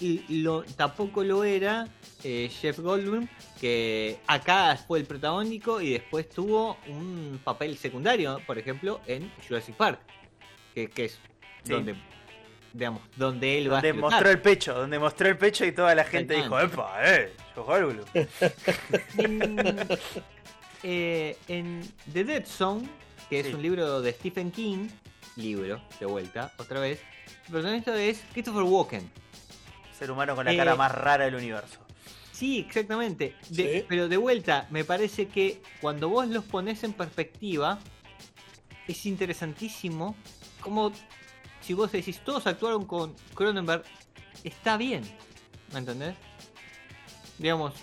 y lo, tampoco lo era eh, Jeff Goldblum, que acá fue el protagónico y después tuvo un papel secundario, por ejemplo, en Jurassic Park, que, que es Sí. donde, digamos, donde él va a Donde mostró el pecho, donde mostró el pecho y toda la gente dijo, epa, eh, yo Goldblum". En, eh, en The Dead Zone, que es Sí. un libro de Stephen King, libro, de vuelta, otra vez, el protagonista es Christopher Walken. Ser humano con la Eh, cara más rara del universo. Sí, exactamente. De- Sí. Pero de vuelta, me parece que cuando vos los pones en perspectiva, es interesantísimo como si vos decís, todos actuaron con Cronenberg, está bien. ¿Me entendés? Digamos,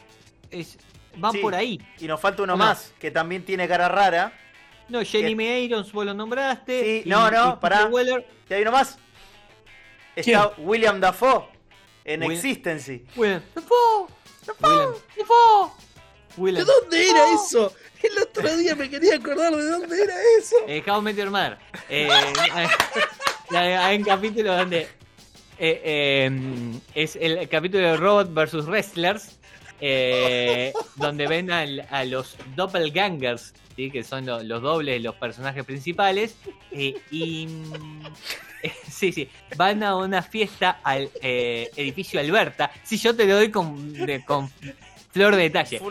es, van Sí. por ahí. Y nos falta uno más, que también tiene cara rara. No, Jeremy Irons vos lo nombraste. Sí, y- no, no, y pará. Weller. ¿Y hay uno más? ¿Quién? Está William Dafoe en Will- Existency. William Dafoe. William Dafoe. ¿De dónde era eso? El otro día me quería acordar de dónde era eso. Eh, How Met Your Mother. Eh, hay, un capítulo donde eh, eh, es el capítulo de Robot vs. Wrestlers, eh, donde ven al- a los doppelgangers, ¿sí? que son lo- los dobles de los personajes principales, y sí, sí, van a una fiesta al edificio Alberta. Si yo te lo doy con, de- con flor de detalle.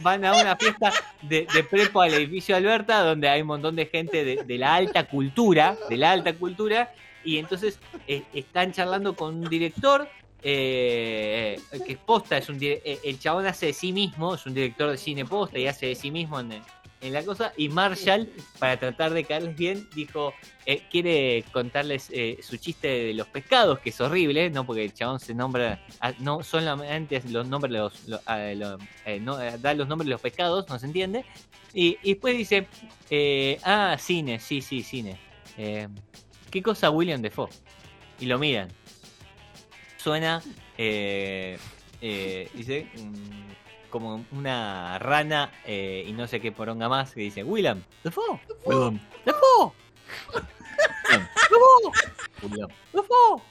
Van a una fiesta de, de prepo al edificio Alberta, donde hay un montón de gente de, de la alta cultura, de la alta cultura, y entonces eh, están charlando con un director eh, que es posta, es un eh, el chabón hace de sí mismo, es un director de cine posta y hace de sí mismo en, en la cosa, y Marshall, para tratar de caerles bien, dijo, eh, quiere contarles eh, su chiste de los pescados, que es horrible, ¿no? Porque el chabón se nombra, ah, no solamente los nombres, los, los- ah, eh, no, eh, da los nombres de los pescados, no se entiende. Y, y después dice, ah, cine, sí, sí, cine. ¿Qué cosa William Defoe? Y lo miran. Suena, eh, eh, dice, mm, como una rana eh, y no sé qué poronga más que dice, William Defoe, William Defoe. William Defoe.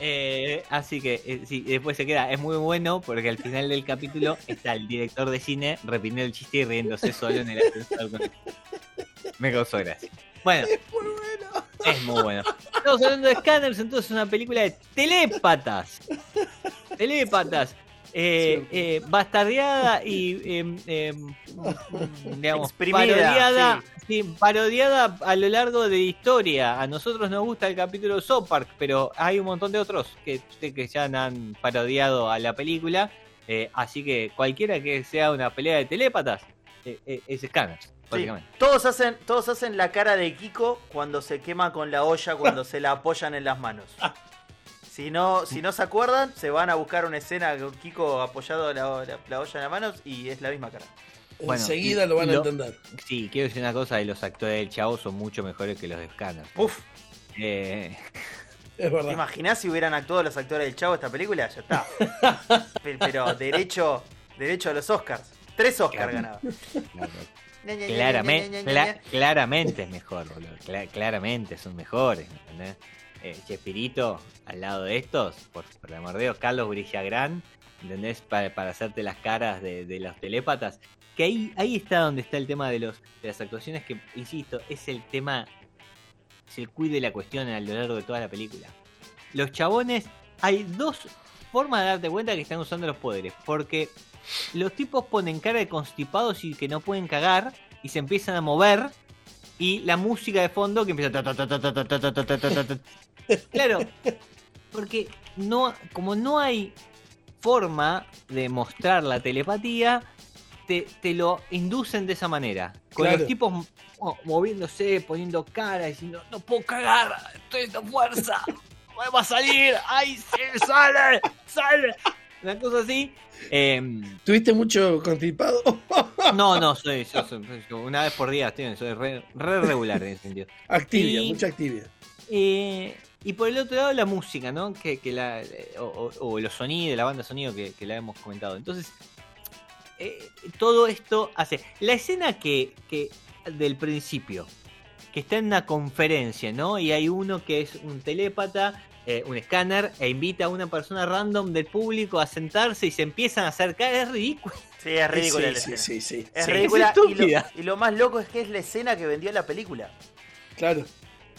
Eh, así que eh, sí, después se queda, es muy bueno porque al final del capítulo está el director de cine repitiendo el chiste y riéndose solo en el ascensor. Me causó gracia. Bueno, Muy bueno. es muy bueno. Estamos hablando de Scanners, entonces una película de telépatas. Telépatas. Eh, eh, bastardeada y em, em, digamos parodiada, sí, parodiada a lo largo de historia. A nosotros nos gusta el capítulo de South Park, pero hay un montón de otros que, que ya han parodiado a la película. Eh, así que cualquiera que sea una pelea de telépatas eh, eh, es Scanners, Sí, básicamente. todos hacen, todos hacen la cara de Kiko cuando se quema con la olla, cuando se la apoyan en las manos. Si no, si no se acuerdan, se van a buscar una escena con Kiko apoyado la, la- la olla en las manos y es la misma cara. Bueno, Enseguida y- lo van a lo- entender. Sí, quiero decir una cosa, de los actores del Chavo son mucho mejores que los de Scanners. Uf, Eh, Es ¿te verdad. imaginás si hubieran actuado los actores del Chavo esta película? Ya está. Pe- Pero derecho, derecho a los Oscars. Tres Oscars ganados. claramente, cla- claramente es mejor, boludo. Cla- claramente son mejores, ¿me ¿entendés? Eh, Chespirito, al lado de estos, por, por el amor de Carlos Brillagrán, ¿entendés? Para, para hacerte las caras de, los telépatas. Que ahí, ahí está donde está el tema de, los, de las actuaciones, que, insisto, es el tema, es el cuide de la cuestión a lo largo de toda la película. Los chabones, hay dos formas de darte cuenta que están usando los poderes, porque los tipos ponen cara de constipados y que no pueden cagar y se empiezan a mover y la música de fondo que empieza. Claro, porque no, como no hay forma de mostrar la telepatía, te, te lo inducen de esa manera. Con los tipos moviéndose, poniendo cara, diciendo, no puedo cagar, estoy esta fuerza, no a salir, ay, sí, sale, sale. Una cosa así. Em, ¿Tuviste mucho constipado? no, no, soy, yo soy- yo una vez por día estoy, soy re, re regular en ese sentido. Activia, Y- mucha activia. Eh, y por el otro lado la música, ¿no? Que, que la, o, los sonidos, la banda sonido que, que la hemos comentado. Entonces, eh, todo esto hace. La escena que, que del principio, que está en una conferencia, ¿no? Y hay uno que es un telépata, eh, un escáner, e invita a una persona random del público a sentarse y se empiezan a acercar. Es ridículo. Sí, es ridícula sí, la sí, escena. sí, sí, Es sí, ridícula es y, lo, estúpida. y lo más loco es que es la escena que vendió la película. Claro.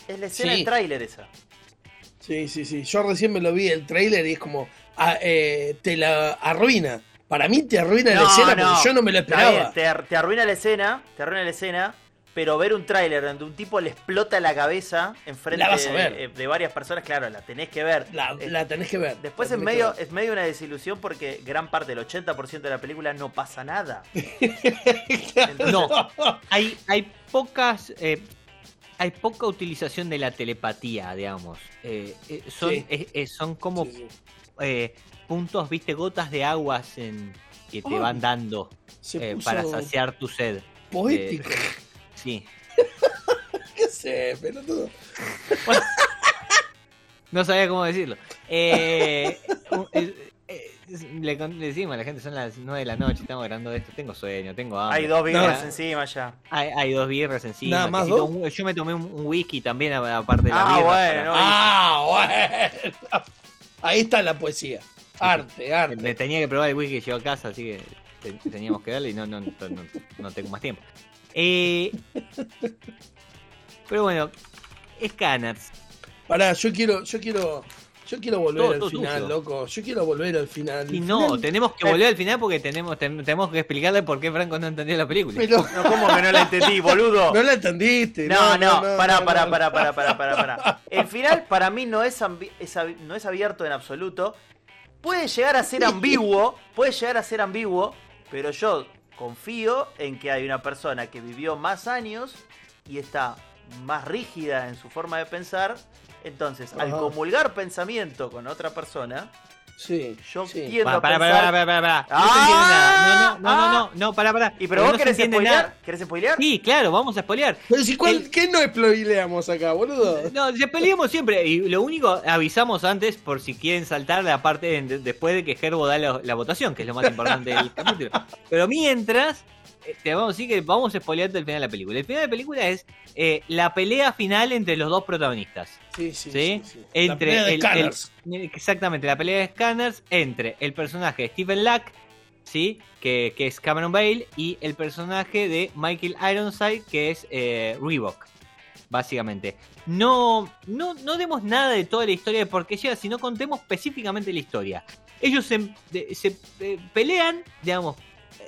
Es la escena Sí. del tráiler esa. Sí, sí, sí. Yo recién me lo vi el trailer y es como. ah, eh, te la arruina. Para mí te arruina la escena porque yo no me lo esperaba. te arruina la escena, te arruina la escena, pero ver un tráiler donde un tipo le explota la cabeza enfrente La vas a de, ver. de- de varias personas, claro, la tenés que ver. La, Eh, la tenés que ver. Después es medio, es medio una desilusión porque gran parte del 80% de la película no pasa nada. No, hay, hay pocas. eh, hay poca utilización de la telepatía, digamos. Eh, eh, son, Sí. eh, eh, son como Sí, sí. eh, puntos, viste, gotas de aguas en, que te van dando eh, para saciar tu sed. poético. Sí. ¿Qué sé, pelotudo? No sabía cómo decirlo. Eh, eh, eh, le, decimos a la gente, son las 9 de la noche, estamos grabando esto, tengo sueño, tengo hambre. Hay dos birras No. encima ya. Hay, hay dos birras encima. ¿Nada más dos? un- yo me tomé un, un whisky también, a- aparte de la Ah, birra. bueno. para- Ah, bueno. Ahí está la poesía. Arte, arte. Me tenía que probar el whisky que llevo a casa, así que te- teníamos que darle y no, no, no, no- no tengo más tiempo. Eh, pero bueno, Scanners. Pará, yo quiero, yo quiero, yo quiero volver Todo- al todo final, tuyo. loco. Yo quiero volver al final. Y no, final- tenemos que volver al final porque tenemos, ten- tenemos que explicarle por qué Franco no entendió la película. Pero No, ¿cómo que no la entendí, boludo? no la entendiste. No, no, pará, no, pará, no. pará, pará, pará, pará, pará. El final para mí no es, no es abierto en absoluto. Puede llegar a ser ambiguo, puede llegar a ser ambiguo, pero yo confío en que hay una persona que vivió más años y está más rígida en su forma de pensar. Entonces, al comulgar pensamiento con otra persona, Sí, yo sí. tiendo Pará, a pará, pensar... pará, pará, pará, pará. No Ah. No, no, no, no, no, no, pará, pará. ¿Y pero vos no querés spoilear? nada. ¿Querés spoilear? Sí, claro, vamos a spoilear. Pero si cuál, El- ¿qué no exploileamos acá, boludo? No, ya peleamos siempre. Y lo único, avisamos antes por si quieren saltar la parte de- después de que Gerbo da la, la votación, que es lo más importante del capítulo. Pero mientras, te vamos a decir que vamos a spoilearte el final de la película. El final de la película es eh, la pelea final entre los dos protagonistas. Sí, sí, ¿Sí? sí. sí. La Entre pelea de el- exactamente, la pelea de Scanners entre el personaje de Stephen Lack, ¿sí? Que, que es Cameron Bale, y el personaje de Michael Ironside, que es eh, Reebok, básicamente. No, no, no demos nada de toda la historia de por qué llega, sino contemos específicamente la historia. Ellos se, se, eh, pelean, digamos,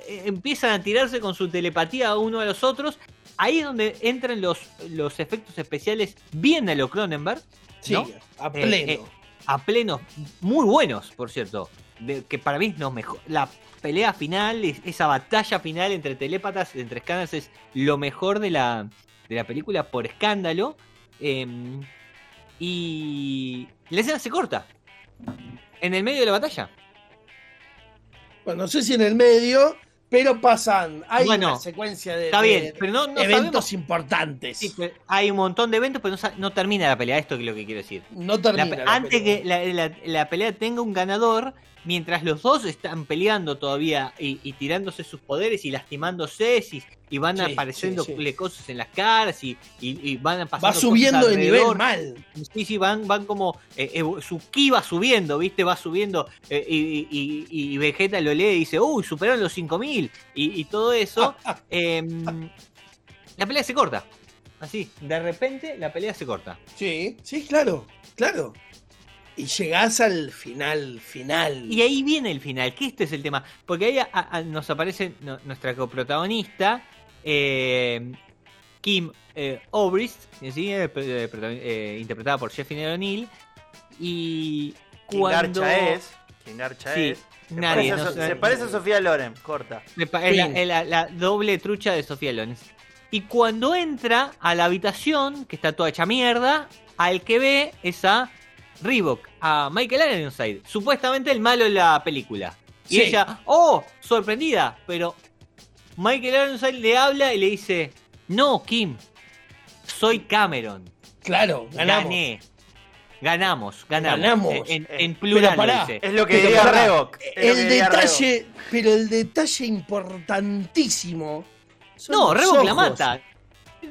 eh, empiezan a tirarse con su telepatía uno a los otros. Ahí es donde entran los, los efectos especiales bien de lo Cronenberg, Sí, ¿no? a pleno. a plenos, muy buenos, por cierto. De- que para mí es lo mejor. La pelea final, es- esa batalla final entre telépatas, entre escándalos, es lo mejor de la, de la película por escándalo. Em, y la escena se corta. En el medio de la batalla. Bueno, no sé si en el medio, pero pasan. Hay Bueno, una secuencia de, Está de bien, pero no, no eventos sabemos. importantes. Sí, hay un montón de eventos, pero no, no termina la pelea. Esto es lo que quiero decir. no termina. la antes pelea. que la- la pelea tenga un ganador, mientras los dos están peleando todavía y, y tirándose sus poderes y lastimándose y, y van Sí, apareciendo sí, sí. cosas en las caras y, y- van pasando Va subiendo de nivel mal. Sí, sí, van, van como. eh, evo- su ki va subiendo, ¿viste? Va subiendo. eh, y, y- y- y Vegeta lo lee y dice, uy, superaron los 5000. Y, y todo eso. em, la pelea se corta. Así, de repente la pelea se corta. Sí, sí, claro, claro. Y llegás al final, final. Y ahí viene el final, que este es el tema. Porque ahí a- a- nos aparece no- nuestra coprotagonista, eh, Kim eh, Obrist, ¿sí? Eh, eh, eh, interpretada por Jeffrey O'Neill. Y Quien cuando... garcha es. Quien garcha Sí, es. Se nadie, parece, no se parece a Sofía Loren, corta. Es la, Fin. es la- la doble trucha de Sofía Lorenz. Y cuando entra a la habitación, que está toda hecha mierda, al que ve es a Reebok a Michael Ironside, supuestamente el malo de la película. Y Sí. ella, oh, sorprendida, pero Michael Ironside le habla y le dice, no, Kim, soy Cameron. Claro, ganamos. Gané. Ganamos, ganamos. Ganamos. En, en plural pero lo pará. dice. Es lo que Pero diría Reebok. que El detalle, pero el detalle importantísimo. son No, Reebok la mata.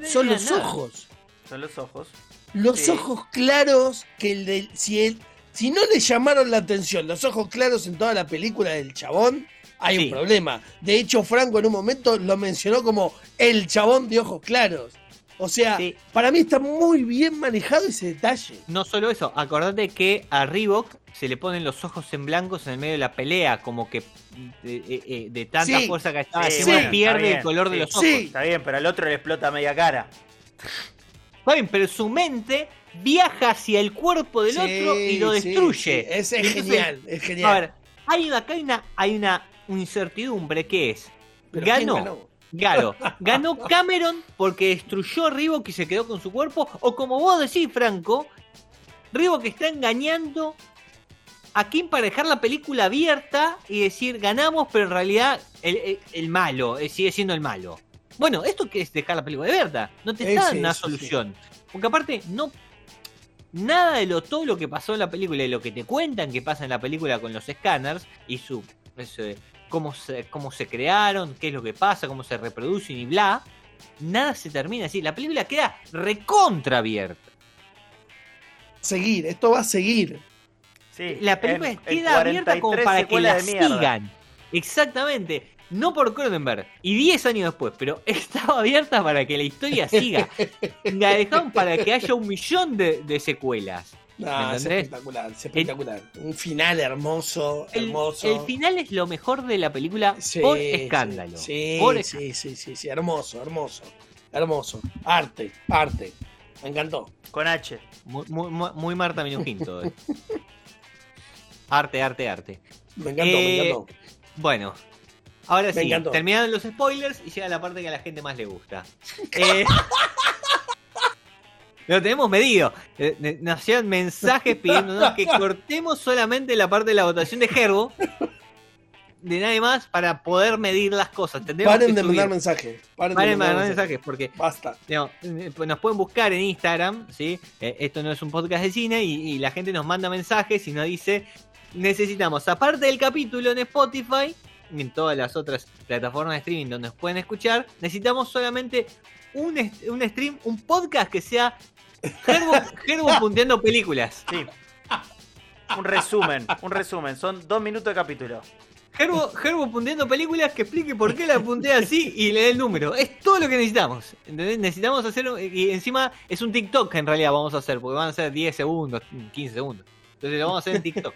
Son los nada. ojos. Son los ojos. Los Sí. ojos claros que el del. Si, el, si no le llamaron la atención los ojos claros en toda la película del chabón, hay Sí. un problema. De hecho, Franco en un momento lo mencionó como el chabón de ojos claros. O sea, Sí. para mí está muy bien manejado ese detalle. No solo eso, acordate que a Reebok se le ponen los ojos en blancos en el medio de la pelea, como que de, eh, eh, de tanta Sí. fuerza que está Sí, haciendo pierde está el color de los ojos. Sí. Está bien, pero al otro le explota media cara. Está bien, pero su mente viaja hacia el cuerpo del Sí, otro y lo destruye. sí. Es, es Y entonces, genial, es genial. A ver, hay una, acá hay una, hay una incertidumbre que es, Pero ¿quién ganó, Claro, ganó Cameron porque destruyó a Reebok y se quedó con su cuerpo. O como vos decís, Franco, Reebok está engañando a Kim para dejar la película abierta y decir ganamos, pero en realidad el, el- el malo eh, sigue siendo el malo. Bueno, esto que es dejar la película abierta, no te está Es dando una solución. Porque aparte, no. Nada de lo, todo lo que pasó en la película y lo que te cuentan que pasa en la película con los escáneres y su ese, cómo se, cómo se crearon, qué es lo que pasa, cómo se reproducen y bla, nada se termina así. La película queda recontra abierta. Seguir, esto va a seguir. Sí, La película en- en queda abierta como 43 para que la de sigan. Exactamente. No por Cronenberg. Y 10 años después, pero estaba abierta para que la historia siga. La dejaron para que haya un millón de, de secuelas. No, ¿Me es espectacular, es espectacular. Un final hermoso, El, hermoso. el final es lo mejor de la película Sí, por escándalo. Sí, Por sí, escándalo. sí, sí, sí, hermoso, hermoso. Hermoso. Arte, arte. Me encantó. Con H. Muy, muy, muy- muy Marta Minujín todo. Arte, arte, arte. Me encantó, me Eh, encantó. Bueno, ahora sí, terminaron los spoilers y llega la parte que a la gente más le gusta. Eh, lo tenemos medido. Eh, Nos llegan mensajes pidiéndonos que cortemos solamente la parte de la votación de Gerbo. De nadie más para poder medir las cosas. Tendremos Paren de mandar mensajes. Paren, de mandar mensajes. mensajes porque Basta. Eh, nos pueden buscar en Instagram, ¿sí? Eh, esto no es un podcast de cine y, y la gente nos manda mensajes y nos dice, necesitamos, aparte del capítulo en Spotify, y en todas las otras plataformas de streaming donde nos pueden escuchar, necesitamos solamente un, un stream, un podcast que sea Gerbo, Gerbo punteando películas. Sí. Un resumen, un resumen. Son dos minutos de capítulo. Gerbo, Gerbo punteando películas que explique por qué la puntea así y le dé el número. Es todo lo que necesitamos. ¿entendés? Necesitamos hacer. Y encima es un TikTok que en realidad vamos a hacer, porque van a ser 10 segundos, 15 segundos. Entonces lo vamos a hacer en TikTok.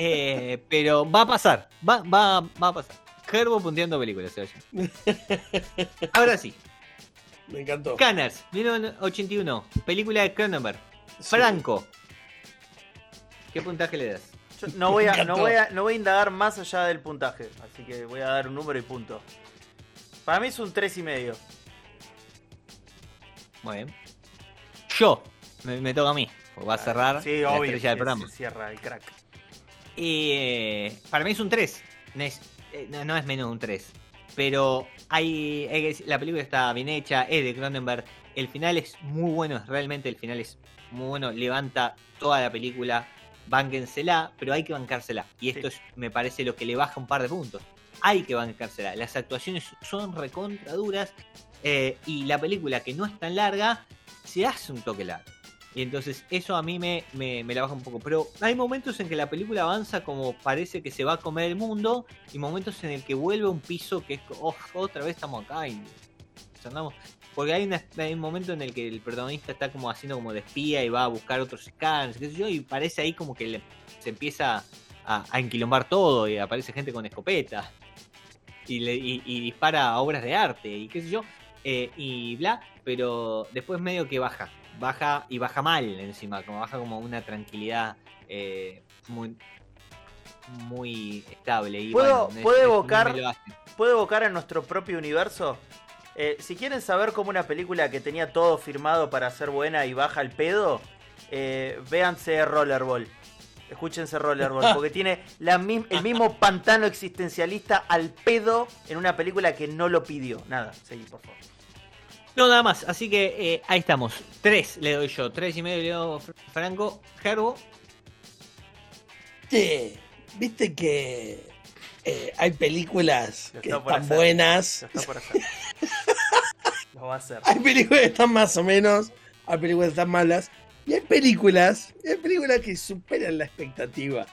Eh, pero va a pasar. Va, va, va a pasar. Gerbo punteando películas. se oye. Ahora sí. Me encantó. Canners, 1981. Película de Cronenberg. Sí. Franco. ¿Qué puntaje le das? Yo no voy, a, no, voy a, no voy a indagar más allá del puntaje. Así que voy a dar un número y punto. Para mí es un 3 y medio. Muy bien. Yo. Me, me toca a mí. Va a cerrar Sí, la obvio. estrella del programa. se cierra el crack. Y eh, para mí es un 3. No es, eh, no, no es menos de un 3. Pero hay, hay que decir, la película está bien hecha, es de Cronenberg. El final es muy bueno, realmente el final es muy bueno. Levanta toda la película, bánquensela, pero hay que bancársela. Y esto Sí. es, me parece lo que le baja un par de puntos. Hay que bancársela. Las actuaciones son recontra duras. eh, y la película, que no es tan larga, se hace un toque largo. Y entonces eso a mí me, me, la baja un poco. Pero hay momentos en que la película avanza como parece que se va a comer el mundo. Y momentos en el que vuelve un piso que es "Oh, otra vez estamos acá y andamos. Porque hay, una- un momento en el que el protagonista está como haciendo como de espía y va a buscar otros scans, qué sé yo, y parece ahí como que se empieza a, a enquilombar todo y aparece gente con escopeta y, le, y, y dispara obras de arte y qué sé yo, eh, y bla, pero después medio que baja, baja y baja mal encima, como baja como una tranquilidad eh, muy muy estable. Y ¿Puedo- bueno, puedo es- evocar-. ¿Puedo evocar a nuestro propio universo? Eh, si quieren saber cómo una película que tenía todo firmado para ser buena y baja el pedo, eh, véanse Rollerball. Escúchense Rollerball, porque tiene la mi- el mismo pantano existencialista al pedo en una película que no lo pidió. Nada, seguí, por favor. No, nada más. Así que eh, ahí estamos. Tres le doy yo. Tres y medio le doy Fr- Franco. Gerbo. Che, viste que eh, hay películas que están hacer. buenas, Lo está por hacer. Lo va a hacer. hay películas que están más o menos, hay películas que están malas, y hay películas, y hay películas que superan la expectativa.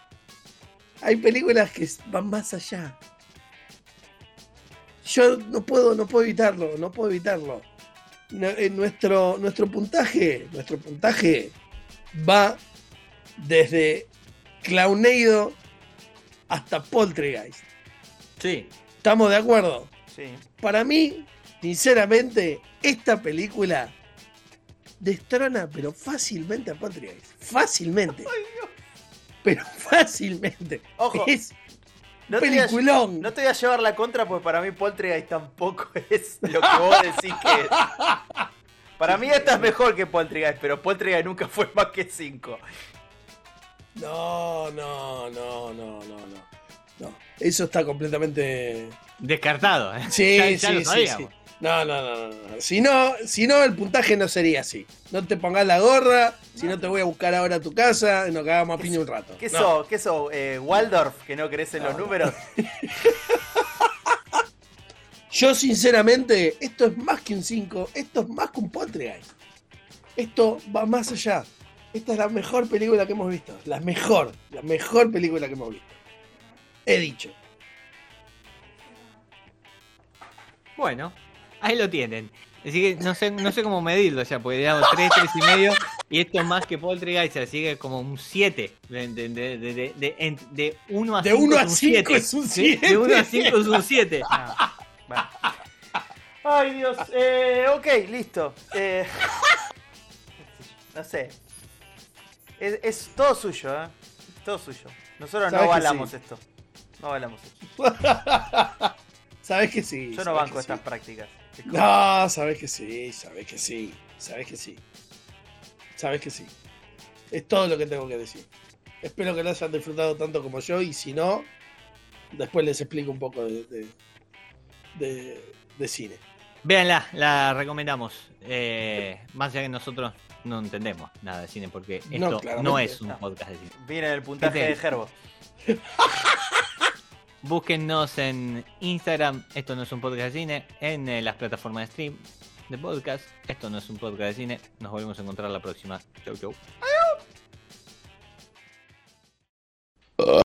Hay películas que van más allá. Yo no puedo, no puedo evitarlo, no puedo evitarlo. Eh, nuestro, nuestro puntaje, nuestro puntaje va desde Clowneido hasta Poltergeist. Sí. ¿Estamos de acuerdo? Sí. Para mí, sinceramente, esta película destrona, pero fácilmente a Poltergeist. Fácilmente. Pero fácilmente. Ojo, Es no te, voy a, peliculón. no te voy a llevar la contra porque para mí Poltergeist tampoco es lo que vos decís que es. Para mí esta es mejor que Poltergeist, pero Poltergeist nunca fue más que 5. No, no, no, no, no, no. No, eso está completamente. Descartado. ¿eh? Sí, Ya- ya sí, lo sí, sí. No, no, no, no, no. Si no, si no, el puntaje no sería así. No te pongas la gorra, si no te voy a buscar ahora a tu casa nos cagamos a piña un rato. ¿Qué No. sos? ¿Qué sos? Eh, ¿Waldorf? ¿Que no crees en los No. números? Yo, sinceramente, esto es más que un 5, esto es más que un Poltergeist. Esto va más allá. Esta es la mejor película que hemos visto. La mejor, la mejor película que hemos visto. He dicho. Bueno, ahí lo tienen. Así que no sé, no sé cómo medirlo ya, porque digamos 3, 3 y medio. Y esto es más que Poltergeist, así que como un 7. De, de, de, de, de, de, de 1 a De 5 uno a es un cinco 7. es un De- siete. De 1 a 5 es un 7. Bueno. Ay, Dios. Eh, ok, listo. Eh, no sé. Es, es todo suyo, ¿eh? Todo suyo. Nosotros no avalamos sí. esto. No avalamos esto. Sabes que sí. Yo no banco estas sí. prácticas. No, sabes que sí, sabes que sí, sabes que sí. Sabes que sí. Es todo lo que tengo que decir. Espero que lo hayan disfrutado tanto como yo y si no, después les explico un poco de, de, de- de cine. Véanla, la recomendamos. Eh, más allá que nosotros no entendemos nada de cine, porque No, esto no, claramente, es un no. podcast de cine. Viene el puntaje ¿Qué de Gerbo. Búsquennos en Instagram, esto no es un podcast de cine, en eh, las plataformas de stream de podcast, esto no es un podcast de cine. Nos volvemos a encontrar la próxima. Chau, chau.